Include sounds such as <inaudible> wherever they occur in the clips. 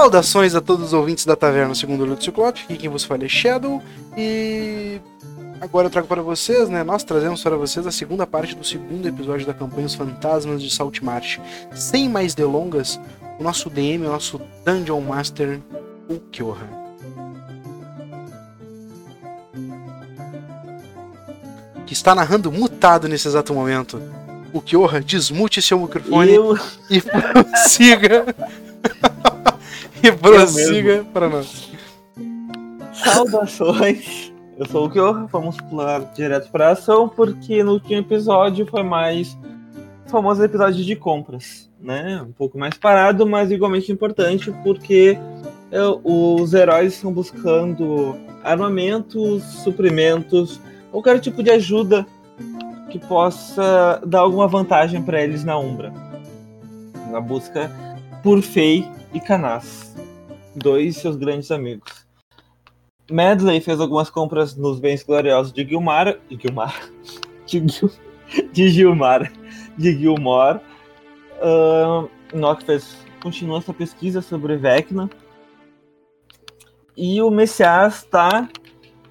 Saudações a todos os ouvintes da Taverna Segundo Olho do Ciclope, aqui quem vos fala é Shadow, e agora eu trago para vocês, né, nós trazemos para vocês a segunda parte do segundo episódio da campanha Os Fantasmas de Saltmarsh. Sem mais delongas, o nosso DM, o nosso Dungeon Master, o Kyoha. Que está narrando mutado nesse exato momento. O Kyoha, desmute seu microfone Eu, e <laughs> prossiga. E prossiga para nós. saudações. Eu sou o Kyo, vamos pular direto para a ação, porque no último episódio foi mais o famoso episódio de compras, né? Um pouco mais parado, mas igualmente importante, porque eu- os heróis estão buscando armamentos, suprimentos, qualquer tipo de ajuda que possa dar alguma vantagem para eles na Umbra. Na busca por Fei e Canas, dois seus grandes amigos. Medley fez algumas compras nos bens gloriosos de Gilmar. Gilmar. <laughs> De, Gil, de Gilmar. De Gilmore. Uh, Nock fez, continua essa pesquisa sobre Vecna. E o Messias está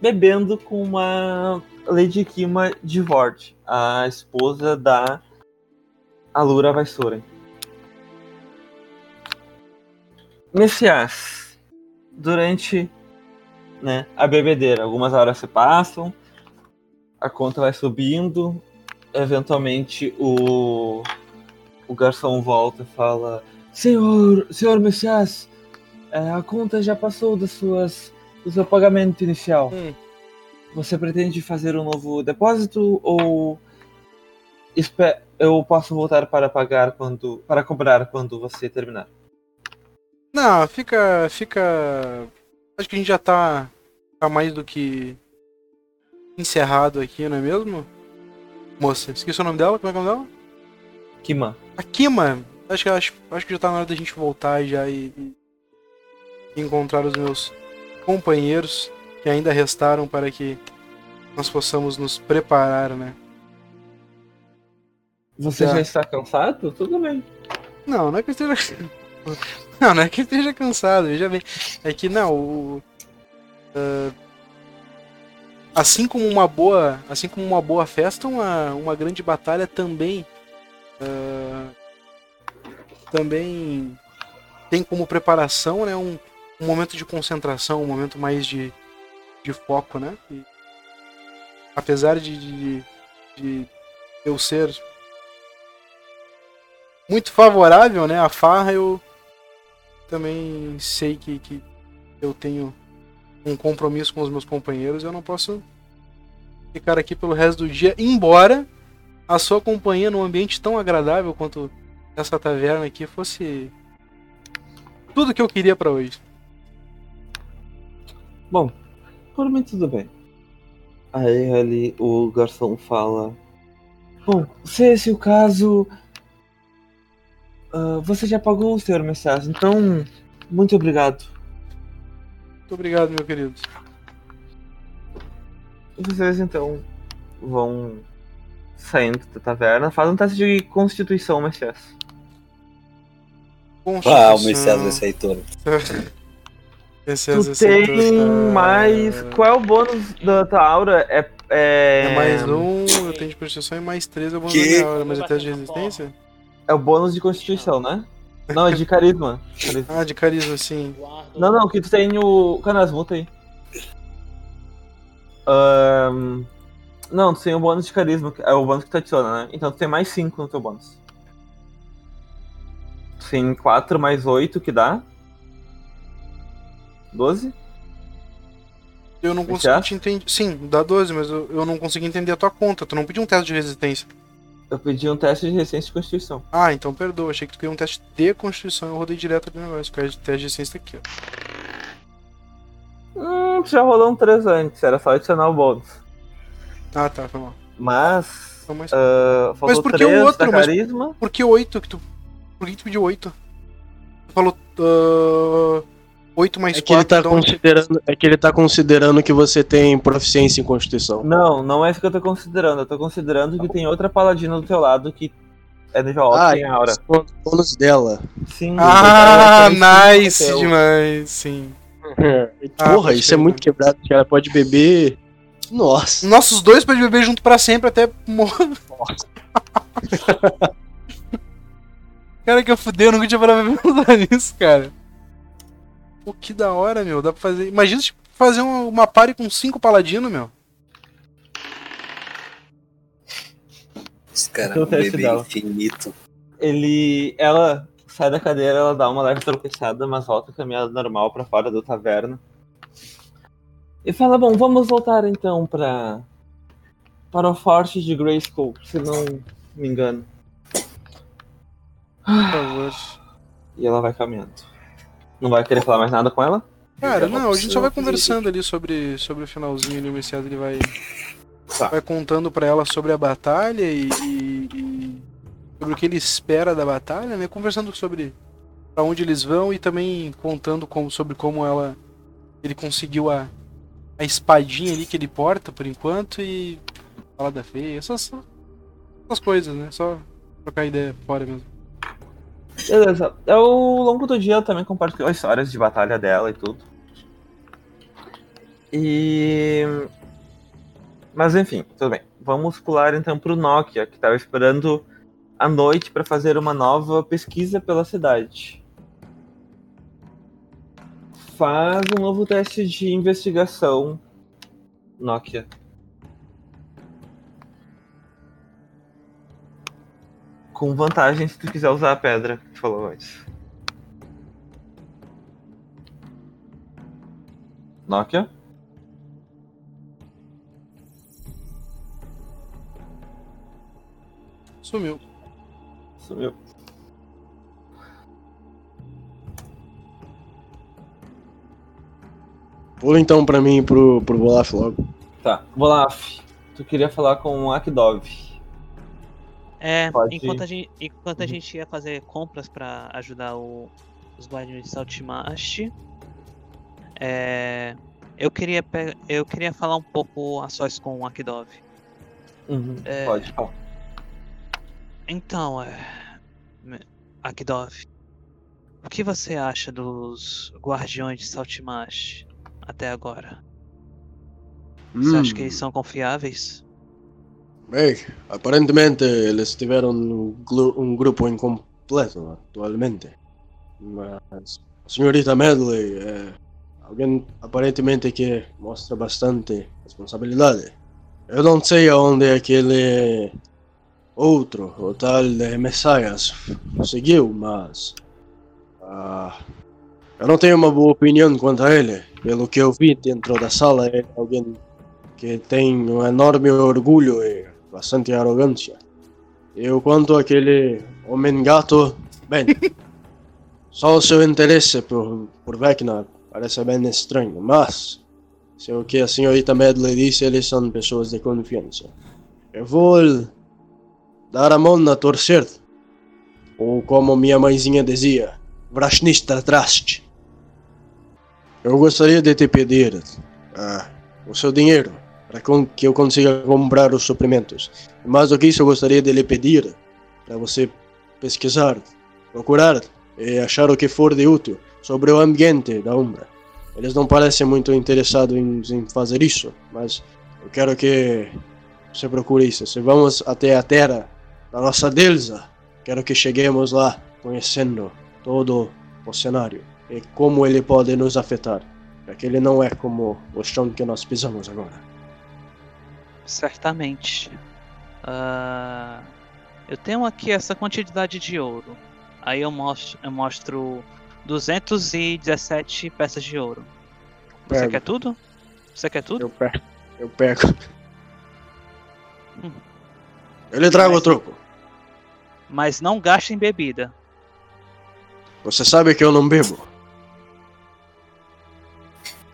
bebendo com uma Lady Kima de Vord, a esposa da Alura Vaissoren. Messias, durante né, a bebedeira. Algumas horas se passam, a conta vai subindo, eventualmente o, o garçom volta e fala: Senhor, senhor Messias, é, a conta já passou das suas, do seu pagamento inicial. Hum. Você pretende fazer um novo depósito ou eu posso voltar para pagar quando para cobrar quando você terminar? Não, fica. fica. Acho que a gente já tá, tá mais do que encerrado aqui, não é mesmo? Moça, esqueci o nome dela, como é que é o nome dela? Kima. A Kima. Acho que, acho, acho que já tá na hora da gente voltar já e, e encontrar os meus companheiros que ainda restaram para que nós possamos nos preparar, né? Você Tá. já está cansado? Tudo bem. Não, não é que eu esteja. <laughs> <laughs> Não, não é que esteja cansado, veja bem. É que não, o. ah, assim como uma boa. Assim como uma boa festa, uma, uma grande batalha também. ah, também tem como preparação né, um, um momento de concentração, um momento mais de, de foco, né? E, apesar de, de, de eu ser muito favorável, né? A farra, eu também sei que, que eu tenho um compromisso com os meus companheiros. Eu não posso ficar aqui pelo resto do dia, embora a sua companhia num ambiente tão agradável quanto essa taverna aqui fosse tudo que eu queria pra hoje. Bom, por mim tudo bem. Aí ali o garçom fala. Bom, se esse é o caso. Ah, você já pagou, senhor Messias, então. Muito obrigado. Muito obrigado, meu querido. Vocês então vão saindo da taverna. Faz um teste de constituição, Messias. Ah, o Messias todo. <laughs> Esse Tu tem mais. Qual é o bônus da tua aura? É. É, É mais um, eu tenho de constituição e mais três eu vou Que? na minha hora, mas é teste de resistência? É o bônus de constituição, né? Não, é de carisma. <laughs> Carisma. Ah, de carisma, sim. Não, não, que tu tem o. Canas, muta aí. Ahn, Não, tu tem o bônus de carisma, que é o bônus que tu adiciona, né? Então tu tem mais 5 no teu bônus. Tu tem 4 mais 8 que dá. 12? Eu não consegui te entender. Sim, dá 12, mas eu, eu não consegui entender a tua conta. Tu não pediu um teste de resistência. Eu pedi um teste de resistência de constituição. Ah, então perdoa. Achei que tu queria um teste de constituição. Eu rodei direto do negócio. O teste de resistência aqui, ó. Hum, já rolou um 3 antes, era só adicionar o bônus. Ah, tá, foi mal. Mas. Então, mas... ah, faltou por que o 3 outro? Mas- carisma. Por que 8 que tu. Por que tu pediu 8? Tu falou. Uh, 8 mais É que, ele 4, tá então. considerando, é que ele tá considerando que você tem proficiência em Constituição. Não, não é isso que eu tô considerando. Eu tô considerando que tem outra paladina do teu lado que É nível alto, Ah, tem aura. Bônus dela. Sim. Ah, nice demais, sim. <laughs> Ah, Porra, isso é muito quebrado, que ela pode beber. Nossa. Nossos dois podem beber junto pra sempre até morrer. <laughs> Cara, que eu fudei, eu nunca tinha parado pra pensar nisso, cara. Pô, que da hora, meu. Dá pra fazer. Imagina tipo, fazer uma, uma party com cinco paladinos, meu. Os caras Então, um bebê dela. infinito. Ele. Ela sai da cadeira, ela dá uma leve tropeçada, mas volta caminhada normal pra fora da taverna. E fala, bom, vamos voltar então pra. Para o forte de Grayskull, se não me engano. Por favor. E ela vai caminhando. Não vai querer falar mais nada com ela? Cara, não, a gente só vai conversando ali sobre, sobre o finalzinho ali, o Messias ele vai, Tá. vai contando pra ela sobre a batalha e, e- e sobre o que ele espera da batalha, né? Conversando sobre pra onde eles vão e também contando como, sobre como ela ele conseguiu a, a espadinha ali que ele porta por enquanto e fala da feia, essas, essas coisas, né? Só trocar ideia fora mesmo. Beleza. Ao longo do dia ela também compartilhou histórias de batalha dela e tudo. E. Mas enfim, tudo bem. Vamos pular então pro Nokia, que estava esperando a noite para fazer uma nova pesquisa pela cidade. Faz um novo teste de investigação, Nokia. Com vantagem se tu quiser usar a pedra que tu falou antes. Nokia? Sumiu. Sumiu. Pula então pra mim pro, pro Olaf logo. Tá, Volaf, tu queria falar com o Akdov. É, Pode enquanto ir. a, gente, enquanto a Uhum. gente ia fazer compras pra ajudar o- os guardiões de Saltmast, é, eu, queria pe- eu queria falar um pouco a sós com o Akdov. Uhum, É. Pode falar. Então, é, Akdov, o que você acha dos guardiões de Saltmast até agora? Você acha que eles são confiáveis? Bem, aparentemente eles tiveram um, grupo incompleto atualmente. Mas a senhorita Medley é alguém aparentemente que mostra bastante responsabilidade. Eu não sei aonde aquele outro, o tal de Messias, seguiu, mas. ah, eu não tenho uma boa opinião quanto a ele. Pelo que eu vi dentro da sala, é alguém que tem um enorme orgulho e bastante arrogância. Eu quanto àquele homem gato, bem, <laughs> só o seu interesse por, por Vecna parece bem estranho, mas se o que a senhorita Medley disse, eles são pessoas de confiança. Eu vou dar a mão na torcer, ou como minha mãezinha dizia, Vrashnista Trast. Eu gostaria de te pedir ah, o seu dinheiro para que eu consiga comprar os suprimentos. Mais do que isso, eu gostaria de lhe pedir para você pesquisar, procurar e achar o que for de útil sobre o ambiente da Umbra. Eles não parecem muito interessados em, em fazer isso, mas eu quero que você procure isso. Se vamos até a terra da nossa deusa, quero que cheguemos lá conhecendo todo o cenário e como ele pode nos afetar. Já que ele não é como o chão que nós pisamos agora. Certamente. Ah, eu tenho aqui essa quantidade de ouro. Aí eu mostro, eu mostro 217 peças de ouro. Você Pego. quer tudo? Você quer tudo? Eu pego. Eu pego. Hum. Eu lhe trago o troco. Mas não gaste em bebida. Você sabe que eu não bebo.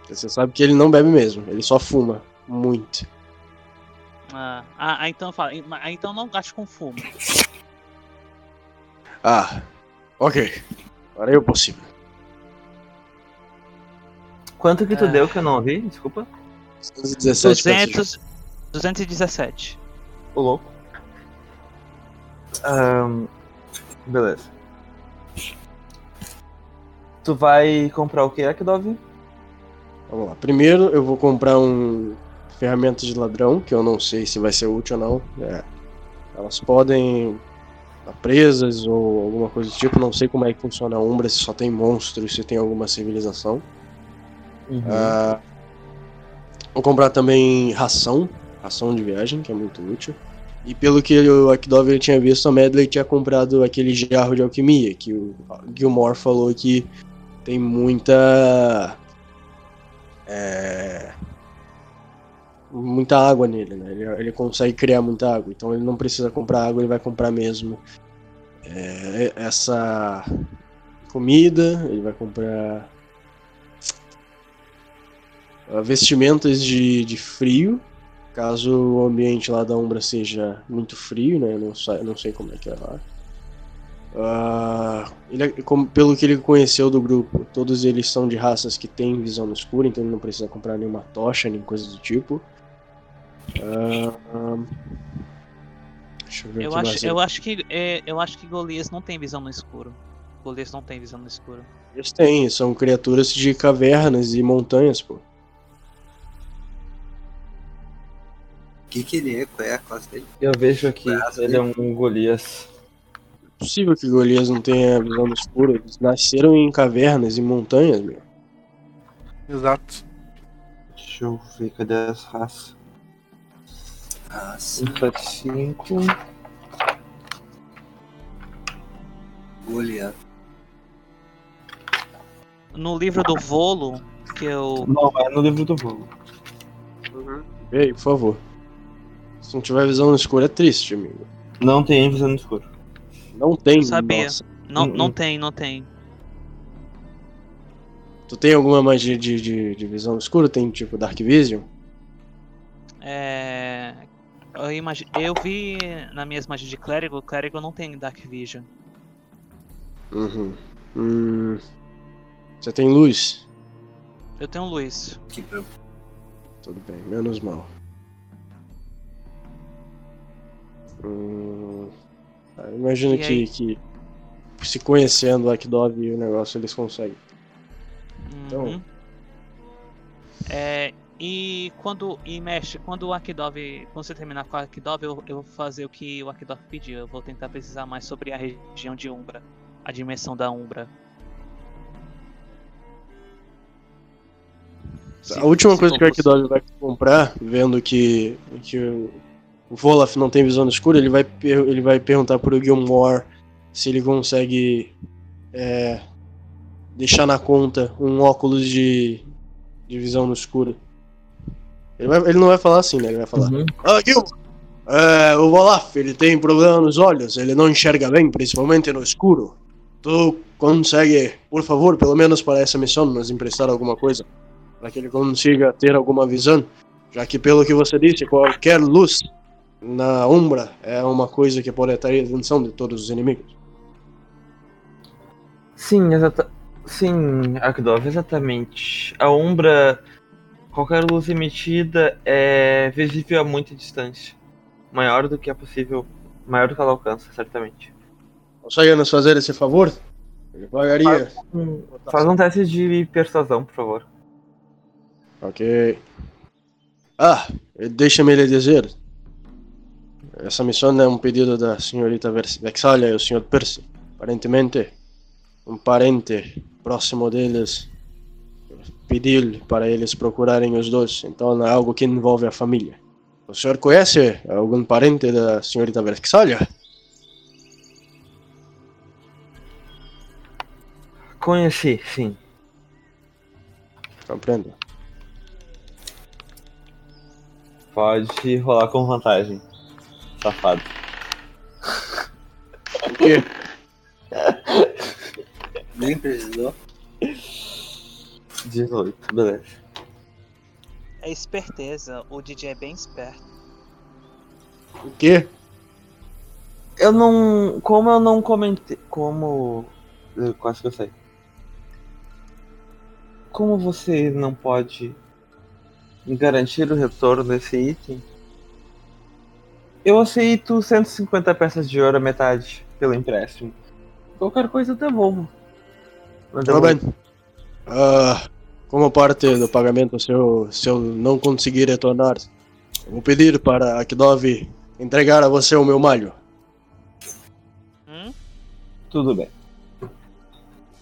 Você sabe que ele não bebe mesmo. Ele só fuma. Muito. Ah, ah, ah, então fala. ah, Então não gaste com fumo. Ah. Ok. Farei o possível. Quanto que tu Ah. deu que eu não ouvi? Desculpa. 217 peças de 200, 217. O louco. Ahn, beleza. Tu vai comprar o que, Akdov? Vamos lá. Primeiro eu vou comprar um ferramenta de ladrão, que eu não sei se vai ser útil ou não. É, elas podem estar presas ou alguma coisa do tipo. Não sei como é que funciona a Umbra, se só tem monstros, se tem alguma civilização. Ah, vou comprar também ração, ração de viagem, que é muito útil. E pelo que o Akdov tinha visto, a Medley tinha comprado aquele jarro de alquimia, que o Gilmore falou que tem muita. é, muita água nele, né? Ele, ele consegue criar muita água, então ele não precisa comprar água, ele vai comprar mesmo é, essa comida, ele vai comprar vestimentas de, de frio, caso o ambiente lá da Umbra seja muito frio, né? Eu não, eu não sei como é que é lá. Ah, ele, é- como- pelo que ele conheceu do grupo, todos eles são de raças que têm visão no escuro, então ele não precisa comprar nenhuma tocha, nem coisa do tipo. Deixa eu ver Eu mais. acho, eu acho que é, eu acho que Golias não tem visão no escuro. Golias não tem visão no escuro. Eles têm, são criaturas de cavernas e montanhas, pô. O que, que ele é? Qual é a classe dele? Eu vejo aqui, Braço ele é um Golias. É possível que Golias não tenha visão no escuro. Eles nasceram em cavernas e montanhas, meu. Exato. Deixa eu ver, cadê as raças? Ah, sim. 175. Goliath. No livro do Volo, que eu. Não, é no livro do voo. Vê aí, por favor. Se não tiver visão no escuro é triste, amigo. Não tem visão no escuro. Não tem, Sabia. nossa. Não, Hum, não hum. tem, não tem. Tu tem alguma magia de, de, de visão no escuro? Tem tipo Dark Vision? É. Eu, imagi... eu vi nas minhas magias de clérigo, clérigo não tem Dark Vision. Uhum. Hum. Você tem luz? Eu tenho luz. Que pra... Tudo bem, menos mal. Hum, ah, eu imagino que, que se conhecendo o Akdov e o negócio eles conseguem. Então- Uhum. É, e quando. E mestre, quando o Akidov. Quando você terminar com o Akidov, eu, eu vou fazer o que o Akidov pediu. Eu vou tentar pesquisar mais sobre a região de Umbra. A dimensão da Umbra. Se- a última se coisa que o. Akdov vai comprar, vendo que, que o Volaf não tem visão no escuro, ele vai, ele vai perguntar pro Gilmore se ele consegue é, deixar na conta um óculos de, de visão no escuro. Ele, vai- ele não vai falar assim, né? Ele vai falar. Uhum. Ah, Gil, é, o Volaf, ele tem problema nos olhos, ele não enxerga bem, principalmente no escuro. Tu consegue, por favor, pelo menos para essa missão, nos emprestar alguma coisa? Para que ele consiga ter alguma visão? Já que, pelo que você disse, qualquer luz na Umbra é uma coisa que pode atrair a atenção de todos os inimigos. Sim, exata... Sim, Akdov, exatamente. A Umbra, qualquer luz emitida é visível a muita distância. Maior do que é possível, maior do que ela alcança, certamente. Consegue nos fazer esse favor? Ele pagaria. Hum, Faz um teste de persuasão, por favor. Ok. Ah, deixa-me lhe dizer. Essa missão é um pedido da senhorita Vexalia e o senhor Percy. Aparentemente, um parente próximo deles pediu para eles procurarem os dois. Então é algo que envolve a família. O senhor conhece algum parente da senhorita Vexalia? Conheci, sim. Compreendo. Pode rolar com vantagem. Safado. <laughs> O quê? Nem precisou. 18, beleza. É esperteza. O DJ é bem esperto. O quê? Eu não. Como eu não comentei. Como. eu Quase que eu sei. Como você não pode me garantir o retorno desse item, Eu aceito 150 peças de ouro a metade pelo empréstimo. Qualquer coisa eu devolvo. Eu Tá devolvo. bem. Ah, como parte do pagamento, se eu, se eu não conseguir retornar, vou pedir para Akdov entregar a você o meu malho. Hum? Tudo bem.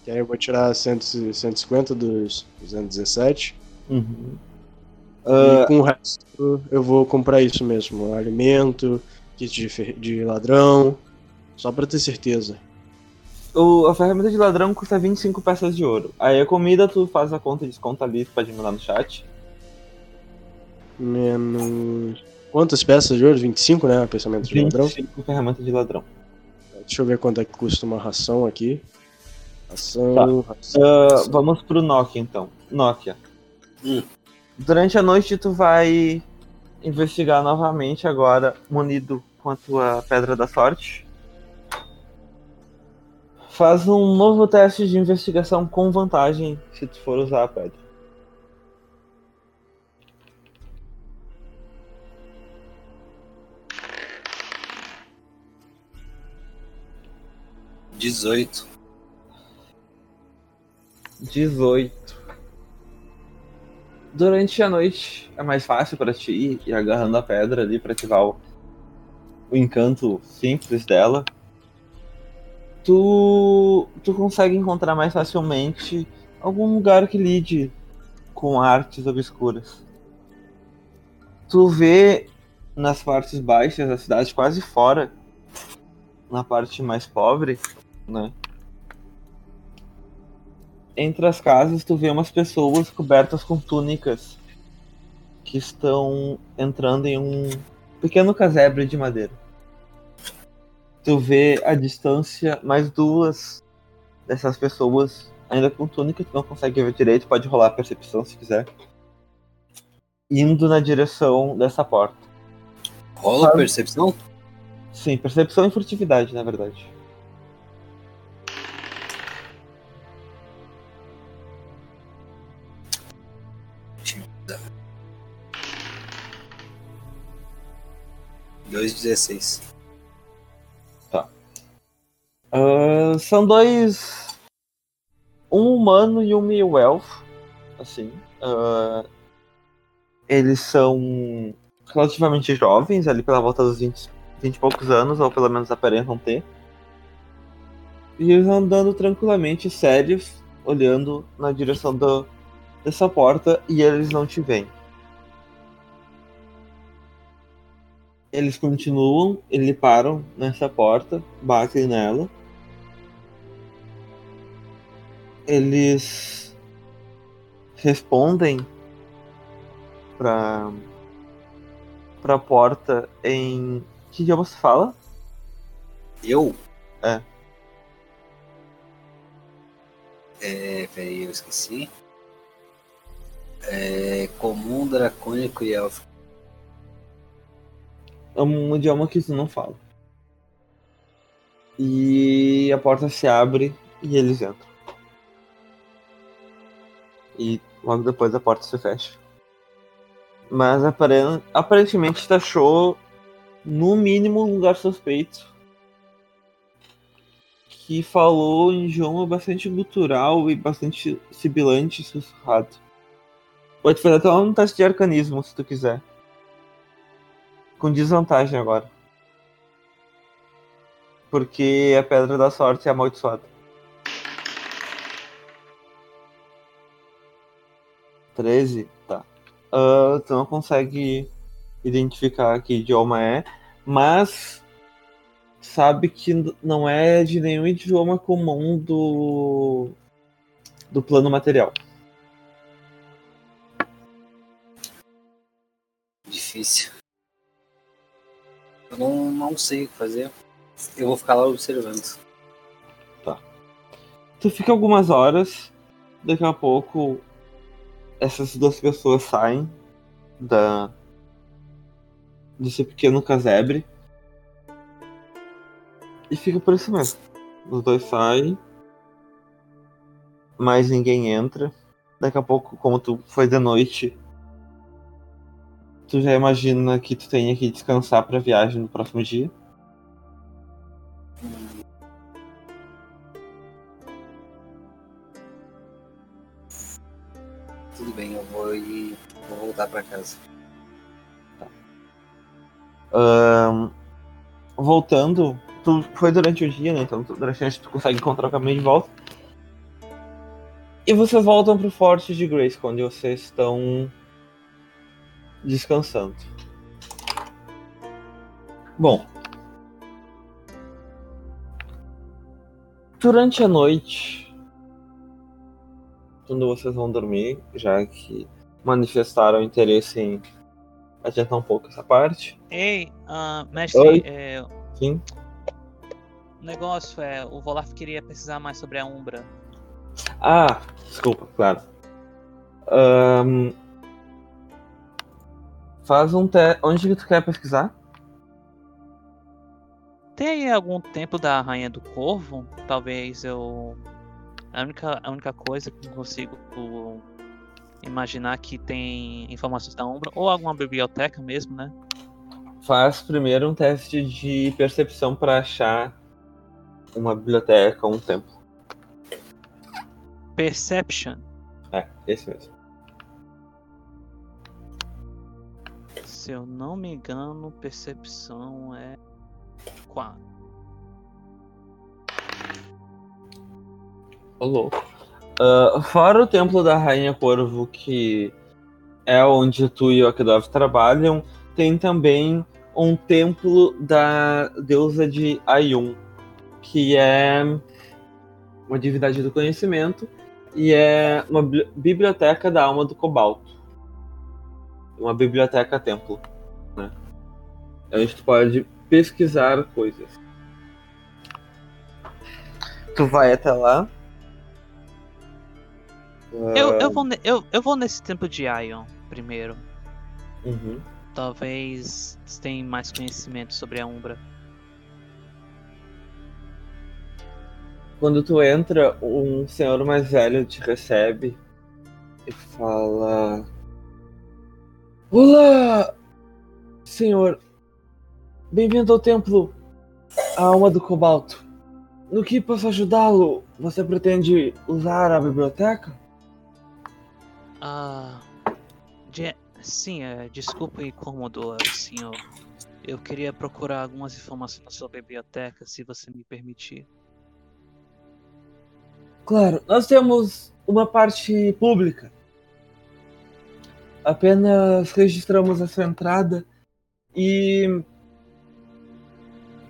Que aí eu vou tirar 100, 150 dos 217. Uhum. E Ah, com o resto eu vou comprar isso mesmo. Alimento, kit de, de ladrão. Só pra ter certeza. O- a ferramenta de ladrão custa 25 peças de ouro. Aí a comida tu faz a conta e desconta ali, tu pode mandar no chat. Menos. Quantas peças de ouro? 25, né? Pensamento de ladrão. 25 ferramenta de ladrão. Deixa eu ver quanto é que custa uma ração aqui. Ração, ração. Ah, vamos pro Nokia então. Nokia. Hum. Durante a noite tu vai investigar novamente agora, munido com a tua pedra da sorte. Faz um novo teste de investigação com vantagem se tu for usar a pedra. Dezoito. 18. Durante a noite é mais fácil pra ti ir agarrando a pedra ali pra ativar o, o encanto simples dela. Tu, tu consegue encontrar mais facilmente algum lugar que lide com artes obscuras. Tu vê nas partes baixas da cidade, quase fora, na parte mais pobre, né? entre as casas tu vê umas pessoas cobertas com túnicas que estão entrando em um pequeno casebre de madeira. Tu vê à distância mais duas dessas pessoas ainda com túnica, tu não consegue ver direito, pode rolar a percepção se quiser. Indo na direção dessa porta. Rola Sabe? percepção? Sim, percepção e furtividade, na verdade. Dois dezesseis. Ah, são dois. Um humano e um elfo. Assim. Ah, eles são relativamente jovens, ali pela volta dos 20, 20 e poucos anos, ou pelo menos aparentam ter. E eles andando tranquilamente, sérios, olhando na direção do, dessa porta e eles não te veem. Eles continuam, eles param nessa porta, batem nela. Eles respondem pra, pra porta em. Que idioma você fala? Eu? É. É, peraí, eu esqueci. É comum, dracônico e elfo. É um idioma que tu não fala. E a porta se abre e eles entram. E logo depois a porta se fecha. Mas aparen- aparentemente tu achou no mínimo um lugar suspeito. Que falou em idioma bastante gutural e bastante sibilante e sussurrado. Pode fazer até um teste de arcanismo se tu quiser. Com desvantagem agora. Porque a pedra da sorte é amaldiçoada. 13? Tá. Ah, tu não consegue identificar que idioma é, mas sabe que não é de nenhum idioma comum do do plano material. Difícil. Eu não, não sei o que fazer. Eu vou ficar lá observando. Tu fica algumas horas, daqui a pouco essas duas pessoas saem da desse pequeno casebre e fica por isso mesmo. Os dois saem, mas ninguém entra. Daqui a pouco, como tu foi de noite, tu já imagina que tu tenha que descansar pra viagem no próximo dia? Ir. Vou voltar pra casa. Ahn, voltando, tu foi durante o dia, né? Então durante a noite tu consegue encontrar o caminho de volta. E vocês voltam pro forte de Grace, onde vocês estão descansando. Bom. Durante a noite, quando vocês vão dormir, já que manifestaram interesse em adiantar um pouco essa parte, Ei, ah, mestre, Oi. é, sim, o negócio é, o Volaf queria pesquisar mais sobre a Umbra. Ah, desculpa, claro. Ahn, faz um teste. Onde que tu quer pesquisar? Tem algum templo da Rainha do Corvo? Talvez eu. A única, a única coisa que eu consigo uh, imaginar que tem informações da Umbra, ou alguma biblioteca mesmo, né? Faz primeiro um teste de percepção para achar uma biblioteca ou um templo. Perception. É, esse mesmo. Se eu não me engano, percepção é 4. Ô, louco. Ah, fora o templo da Rainha Corvo, que é onde tu e o Akdov trabalham, tem também um templo da deusa de Ayun, que é uma divindade do conhecimento e é uma bli- biblioteca da alma do cobalto. Uma biblioteca templo, né? A gente pode pesquisar coisas. Tu vai até lá. Eu, eu, vou ne- eu, eu vou nesse templo de Ion primeiro. Uhum. Talvez eles tenham mais conhecimento sobre a Umbra. Quando tu entra, um senhor mais velho te recebe e fala: Olá, senhor. Bem-vindo ao templo, a alma do cobalto. No que posso ajudá-lo? Você pretende usar a biblioteca? Ah. sim, é, desculpa incomodar, senhor. Eu queria procurar algumas informações sobre a biblioteca, se você me permitir. Claro, nós temos uma parte pública. Apenas registramos a sua entrada e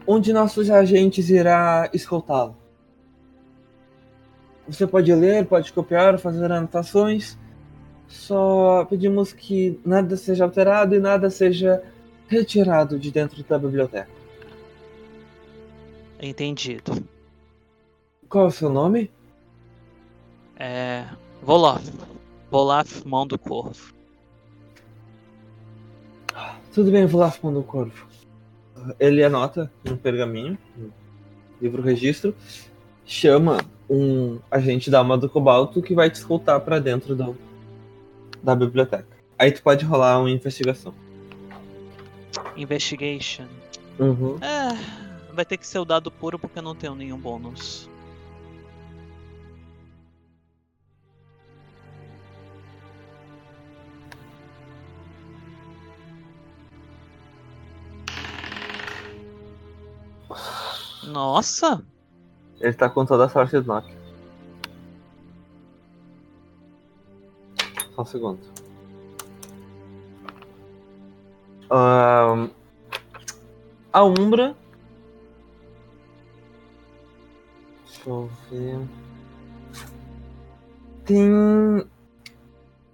um de nossos agentes irá escoltá-lo. Você pode ler, pode copiar, fazer anotações. Só pedimos que nada seja alterado e nada seja retirado de dentro da biblioteca. Entendido. Qual é o seu nome? É. Volaf. Volaf, mão do corvo. Tudo bem, vou lá fundo o corvo. Ele anota no pergaminho, no livro registro, chama um agente da alma do cobalto que vai te escoltar pra dentro do, da biblioteca. Aí tu pode rolar uma investigação. Investigation. Uhum. É. Vai ter que ser o dado puro porque eu não tenho nenhum bônus. Nossa! Ele tá com toda a sorte do Nokia. Só um segundo. A Umbra. Deixa eu ver. Tem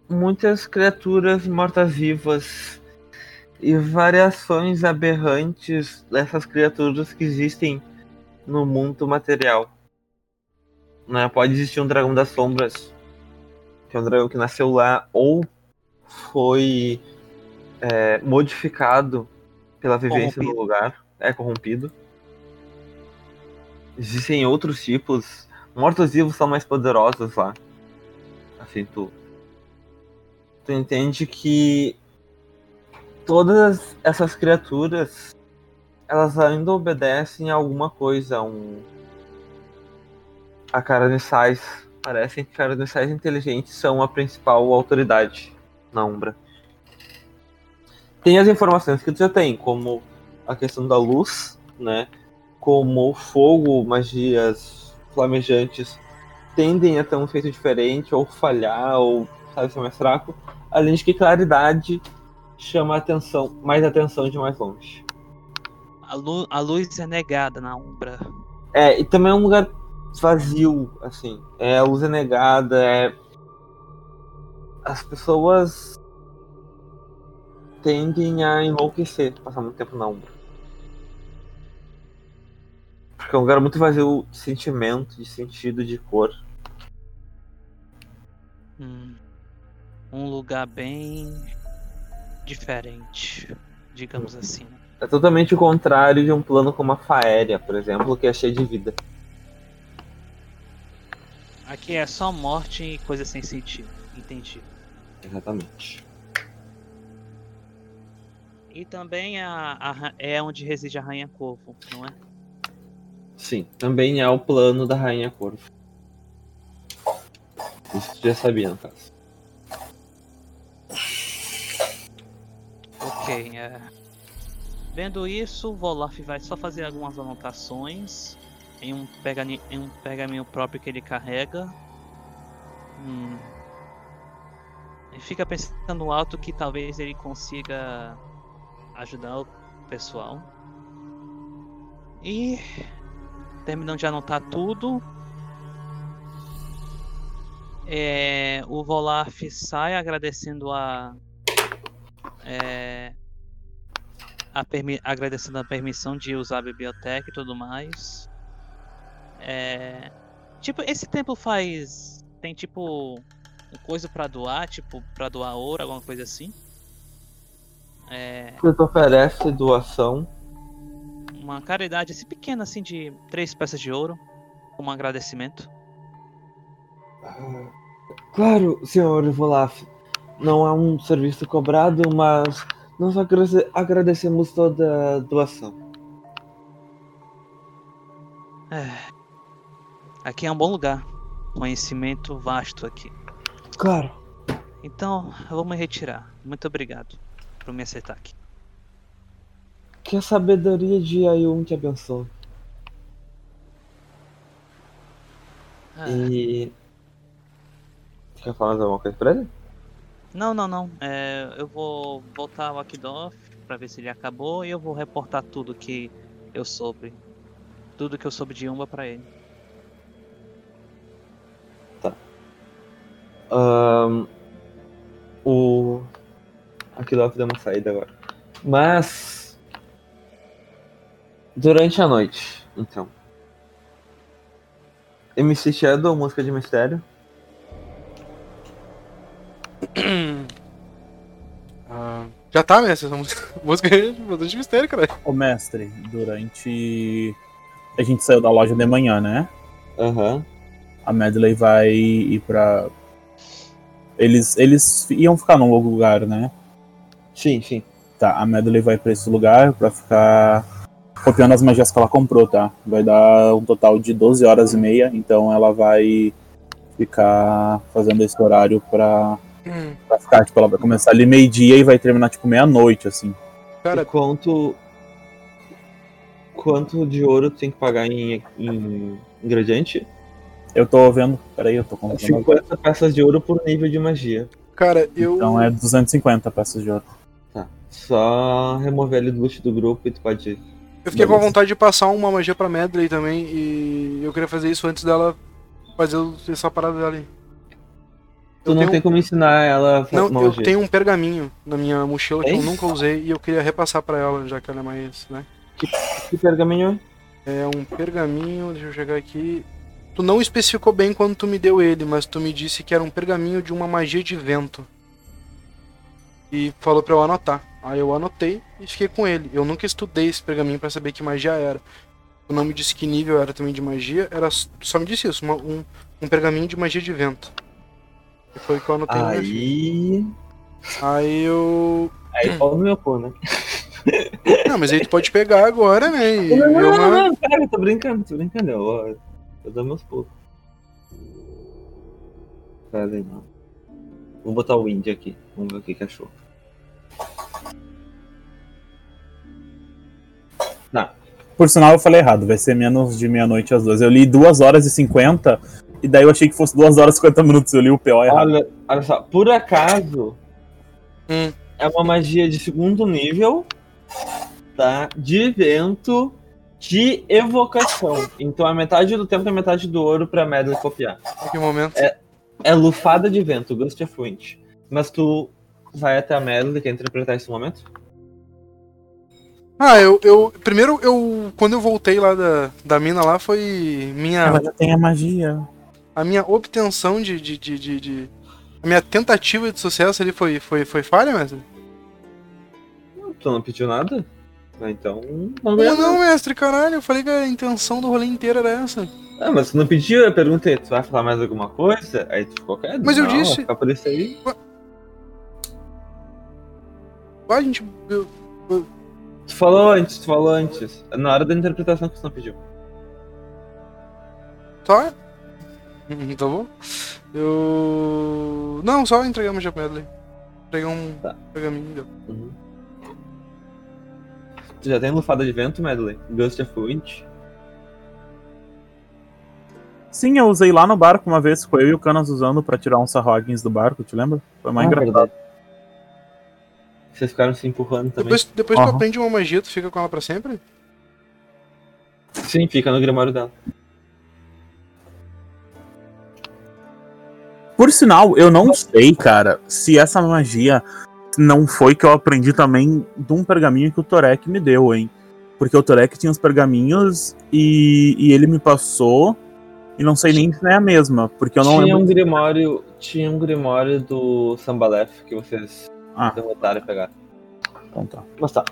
muitas criaturas mortas-vivas e variações aberrantes dessas criaturas que existem no mundo material. Né? Pode existir um dragão das sombras, que é um dragão que nasceu lá, ou foi é, modificado pela vivência Corrompido. no lugar, é corrompido. Existem outros tipos. Mortos-vivos são mais poderosos lá. Assim, tu. Tu entende que todas essas criaturas elas ainda obedecem a alguma coisa, a um a carniçais. Parecem que carniçais inteligentes são a principal autoridade na Umbra. Tem as informações que tu já tem, como a questão da luz, né? Como o fogo, magias flamejantes tendem a ter um efeito diferente, ou falhar, ou sabe, ser mais fraco. Além de que claridade chama a atenção, mais atenção de mais longe. A, lu a luz é negada na Umbra. É, e também é um lugar vazio, assim. É, a luz é negada, é. As pessoas tendem a enlouquecer, passar muito tempo na Umbra. Porque é um lugar muito vazio de sentimento, de sentido, de cor. Hum. Um lugar bem diferente, digamos assim. É totalmente o contrário de um plano como a Faéria, por exemplo, que é cheio de vida. Aqui é só morte e coisa sem sentido. Entendi. Exatamente. E também a, a- é onde reside a Rainha Corvo, não é? Sim, também é o plano da Rainha Corvo. Isso tu já sabia, no caso. Ok, é. Vendo isso, o Volaf vai só fazer algumas anotações em um, pergani- em um pergaminho próprio que ele carrega. Hum. E fica pensando alto que talvez ele consiga ajudar o pessoal. E terminando de anotar tudo, é, o Volaf sai agradecendo a é, a agradecendo a permissão de usar a biblioteca e tudo mais. É, tipo, esse templo faz. Tem tipo. coisa pra doar, tipo, pra doar ouro, alguma coisa assim. É, te oferece doação. uma caridade assim pequena, assim, de três peças de ouro, como um agradecimento. Claro, senhor Volaf. Não é um serviço cobrado, mas nós agrade- agradecemos toda a doação. É, aqui é um bom lugar. Conhecimento vasto aqui. Claro. Então, eu vou me retirar. Muito obrigado por me aceitar aqui. Que a sabedoria de Ayun te abençoe. Ah, E. Quer falar alguma coisa pra ele? Não, não, não. É, eu vou voltar ao Akidoff pra ver se ele acabou e eu vou reportar tudo que eu soube. Tudo que eu soube de Umba pra ele. Ahn, o. Aquilo deu uma saída agora. Mas. Durante a noite, então. MC Shadow, música de mistério. Ah, já tá, mestre, essa música, <laughs> música é bastante mistério, cara. Ô mestre, durante. A gente saiu da loja de manhã, né? Aham. A Medley vai ir pra. Eles, eles iam ficar num lugar, né? Sim, sim. Tá, a Medley vai pra esse lugar pra ficar copiando as magias que ela comprou, tá? Vai dar um total de 12 horas e meia, então ela vai ficar fazendo esse horário pra, Hum, pra ficar, tipo, ela vai começar ali meio-dia e vai terminar, tipo, meia-noite, assim. cara, quanto. Quanto de ouro tu tem que pagar em, em ingrediente? Eu tô vendo, peraí, eu tô contando. agora. 50 peças de ouro por nível de magia. cara, eu. Então é 250 peças de ouro. Tá. Só remover ele do loot do grupo e tu pode. Eu fiquei com a vontade de passar uma magia pra Medley também e eu queria fazer isso antes dela fazer essa parada dela ali. Tu Eu não tenho- tem como ensinar ela a Não, eu tenho um pergaminho na minha mochila que eu nunca usei e eu queria repassar pra ela, já que ela é mais, né? Que pergaminho? É um pergaminho, deixa eu chegar aqui. Tu não especificou bem quando tu me deu ele, mas tu me disse que era um pergaminho de uma magia de vento. E falou pra eu anotar. Aí eu anotei e fiquei com ele. Eu nunca estudei esse pergaminho pra saber que magia era. Tu não me disse que nível era também de magia, era só me disse isso, uma- um, um pergaminho de magia de vento. E foi o que eu anotei. Aí. Aí eu. Aí pau no meu cu, né? Não, mas aí tu pode pegar agora, né? E Não, não, não, cara, tô brincando, tô brincando. Eu, eu dou meus pulos. Pera aí, não. Vou botar o Indy aqui. Vamos ver o que que achou. Por sinal, eu falei errado, vai ser menos de meia-noite às duas. Eu li 2 horas e 50, e daí eu achei que fosse 2 horas e 50 minutos. Eu li o PO errado. Olha, olha só, por acaso Hum. é uma magia de segundo nível, tá? De vento, de evocação. Então a metade do tempo é metade do ouro pra Medley copiar. Em que momento? É lufada de vento, Gust of Wind. Mas tu vai até a Medley, quer interpretar esse momento? Ah, eu, eu. Primeiro, eu. Quando eu voltei lá da, da mina lá, foi minha. Mas já tem a magia. A minha obtenção de. de, de, de- de- a minha tentativa de sucesso ali foi, foi, foi falha, mestre? Tu não pediu nada? Ah, então. Não ganha não, mestre, caralho. Eu falei que a intenção do rolê inteiro era essa. Ah, mas tu não pediu, eu perguntei, tu vai falar mais alguma coisa? Aí tu ficou quieto? Mas eu Não, disse- vai Ficar por isso aí. Ah, gente. eu- Tu falou antes, tu falou antes. Na hora da interpretação que tu não pediu. Tá? Hum, Tá bom? Eu. Não, só entregamos já pra Medley. Pegar um Tá. pergaminho. deu. Tu já tem lufada de vento, Medley? Gust of Wind? Sim, eu usei lá no barco uma vez, foi eu e o Canas usando pra tirar uns sarroguins do barco, te lembra? Foi mais Ah, engraçado. verdade. Vocês ficaram se empurrando também? Depois, depois tu Aham. aprende uma magia, tu fica com ela pra sempre? Sim, fica no grimório dela. Por sinal, eu não sei, cara, se essa magia não foi que eu aprendi também de um pergaminho que o Torek me deu, hein? Porque o Torek tinha os pergaminhos e, e ele me passou. E não sei nem se é a mesma, porque eu não tinha lembro. um grimório, tinha um grimório do Sambalef que vocês Ah. derrotaram e pegaram. Então tá. Mas tá.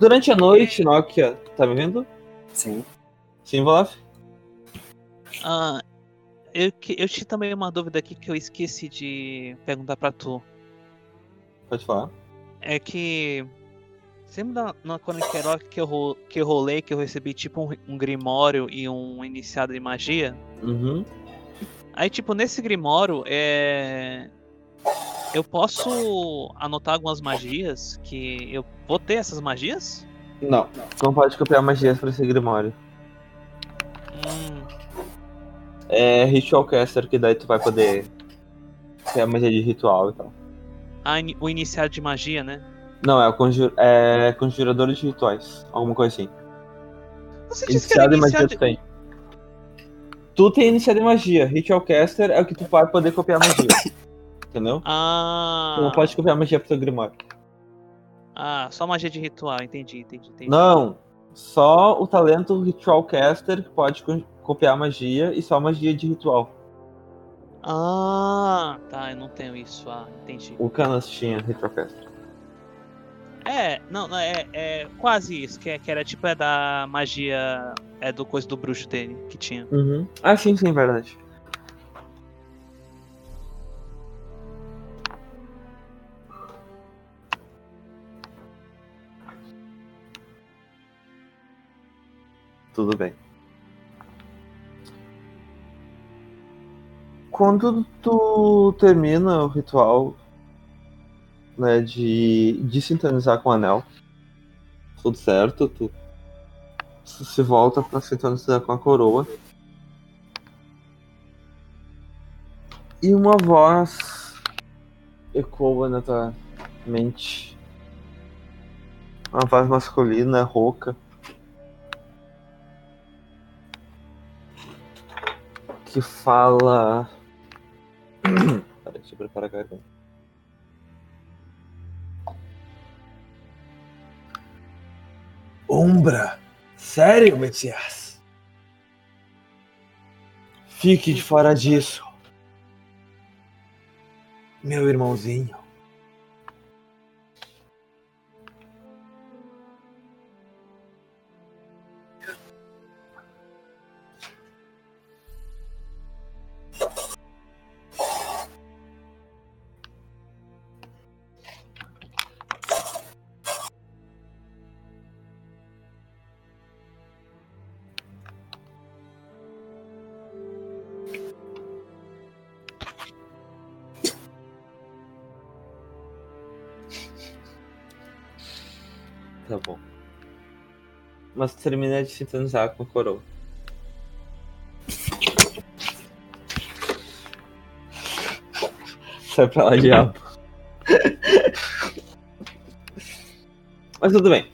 Durante a noite, Nokia, tá me vendo? Sim. Sim, Volaf? Ah, eu, eu tinha também uma dúvida aqui que eu esqueci de perguntar pra tu. Pode falar. É que. Lembra na, na que eu, que eu rolei, que eu recebi tipo um, um grimório e um iniciado de magia? Uhum. Aí, tipo, nesse grimório, é. Eu posso anotar algumas magias que eu vou ter essas magias? Não. Não pode copiar magias pra esse grimório. Hum, É Ritual Caster que daí tu vai poder ter a magia de ritual e tal. Ini- o iniciado de magia, né? Não, é o conjur é conjurador de rituais. Alguma coisa assim. Você disse que era Iniciado de magia iniciado tu tem. Tu tem iniciado de magia. Ritual Caster é o que tu vai poder copiar magia. <coughs> Entendeu? Ah, Tu não pode copiar magia pro teu grimório. ah, só magia de ritual, entendi, entendi, entendi. Não. Só o talento Ritual Caster que pode co- copiar magia e só magia de ritual. Ah, tá, eu não tenho isso, ah, entendi. O Canas tinha Ritual Caster. É, não, não, é, é quase isso, que, é- que era tipo é da magia, é do coisa do bruxo dele, que tinha. Uhum. Ah, sim, sim, verdade. Tudo bem. Quando tu termina o ritual né, de, de sintonizar com o anel, tudo certo, tu se volta pra sintonizar com a coroa. E uma voz ecoa na tua mente. Uma voz masculina, rouca. Que fala. Preparar a garganta. Umbra! Sério, Messias? Fique de fora disso. Meu irmãozinho. Termina de sintonizar com a coroa. Sai pra lá, diabo. Mas tudo bem.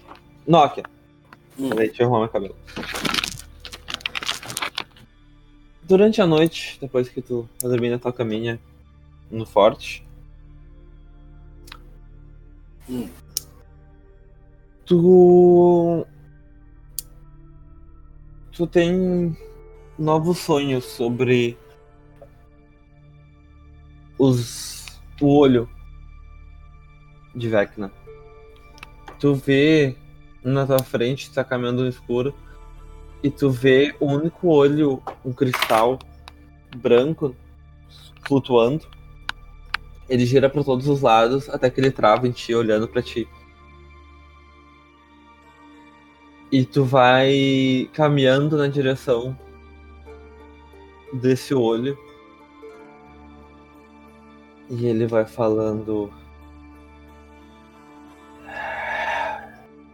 Nokia. Hum. Deixa eu arrumar meu cabelo. Durante a noite, depois que tu dormir na tua caminha no forte, Hum. tu tu tem novos sonhos sobre os o olho de Vecna. Tu vê na tua frente, tá caminhando no escuro, e tu vê o único olho, um cristal branco flutuando. Ele gira para todos os lados até que ele trava em ti, olhando para ti. E tu vai caminhando na direção desse olho. E ele vai falando.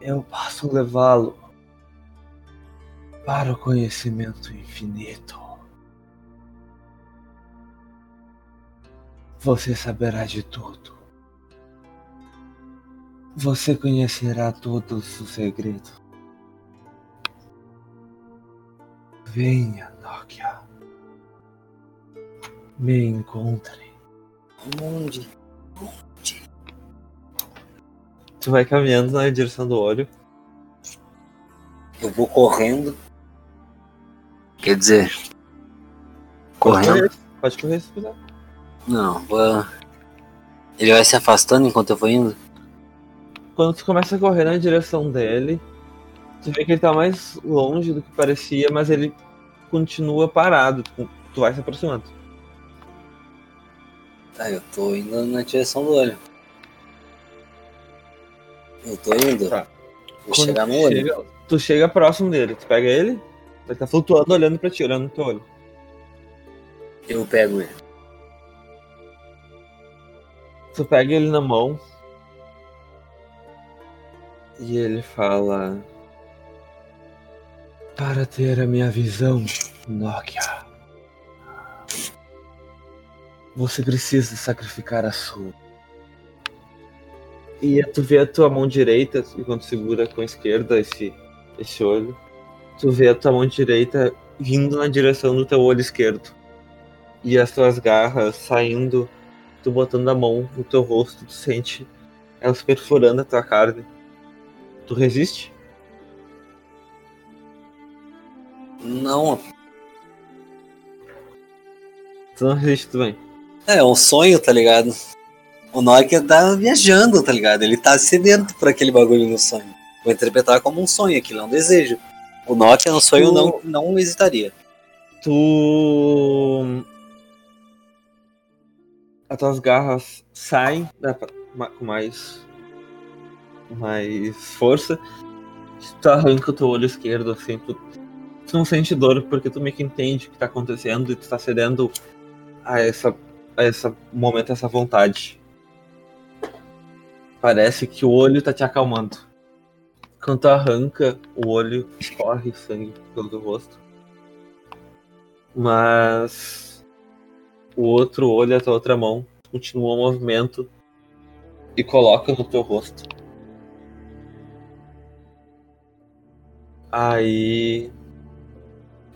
Eu posso levá-lo para o conhecimento infinito. Você saberá de tudo. Você conhecerá todos os segredos. Venha, Nokia. Me encontre. Onde? Tu vai caminhando na direção do olho. Eu vou correndo. Quer dizer. Correndo? Pode correr se quiser. Não, vou. Ele vai se afastando enquanto eu vou indo? Quando tu começa a correr na direção dele, tu vê que ele tá mais longe do que parecia, mas ele continua parado. Tu, vai se aproximando. Tá, eu tô indo na direção do olho. Eu tô indo. Tá. Vou Quando chegar no olho. chega- tu chega próximo dele, tu pega ele, ele tá flutuando olhando pra ti, olhando no teu olho. Eu pego ele. Tu pega ele na mão e ele fala: Para ter a minha visão, Nokia, você precisa sacrificar a sua. E tu vê a tua mão direita, enquanto segura com a esquerda esse, esse olho, tu vê a tua mão direita vindo na direção do teu olho esquerdo. E as tuas garras saindo tu botando a mão no teu rosto, tu sente elas perfurando a tua carne. Tu resiste? Não, Tu não resiste também. é um sonho, tá ligado? O Nokia tá viajando, tá ligado? Ele tá sedento por aquele bagulho no sonho. Vou interpretar como um sonho, aquilo é um desejo. O Nokia no sonho Tu- não, não hesitaria. Tu. As tuas garras saem ma- com mais. mais força. Tu arranca o teu olho esquerdo, assim. Tu, tu não sente dor porque tu meio que entende o que tá acontecendo e tu tá cedendo a essa. a esse momento, a essa vontade. Parece que o olho tá te acalmando. Quando tu arranca o olho, escorre sangue pelo teu rosto. Mas o outro olho, a tua outra mão, continua o movimento e coloca no teu rosto. Aí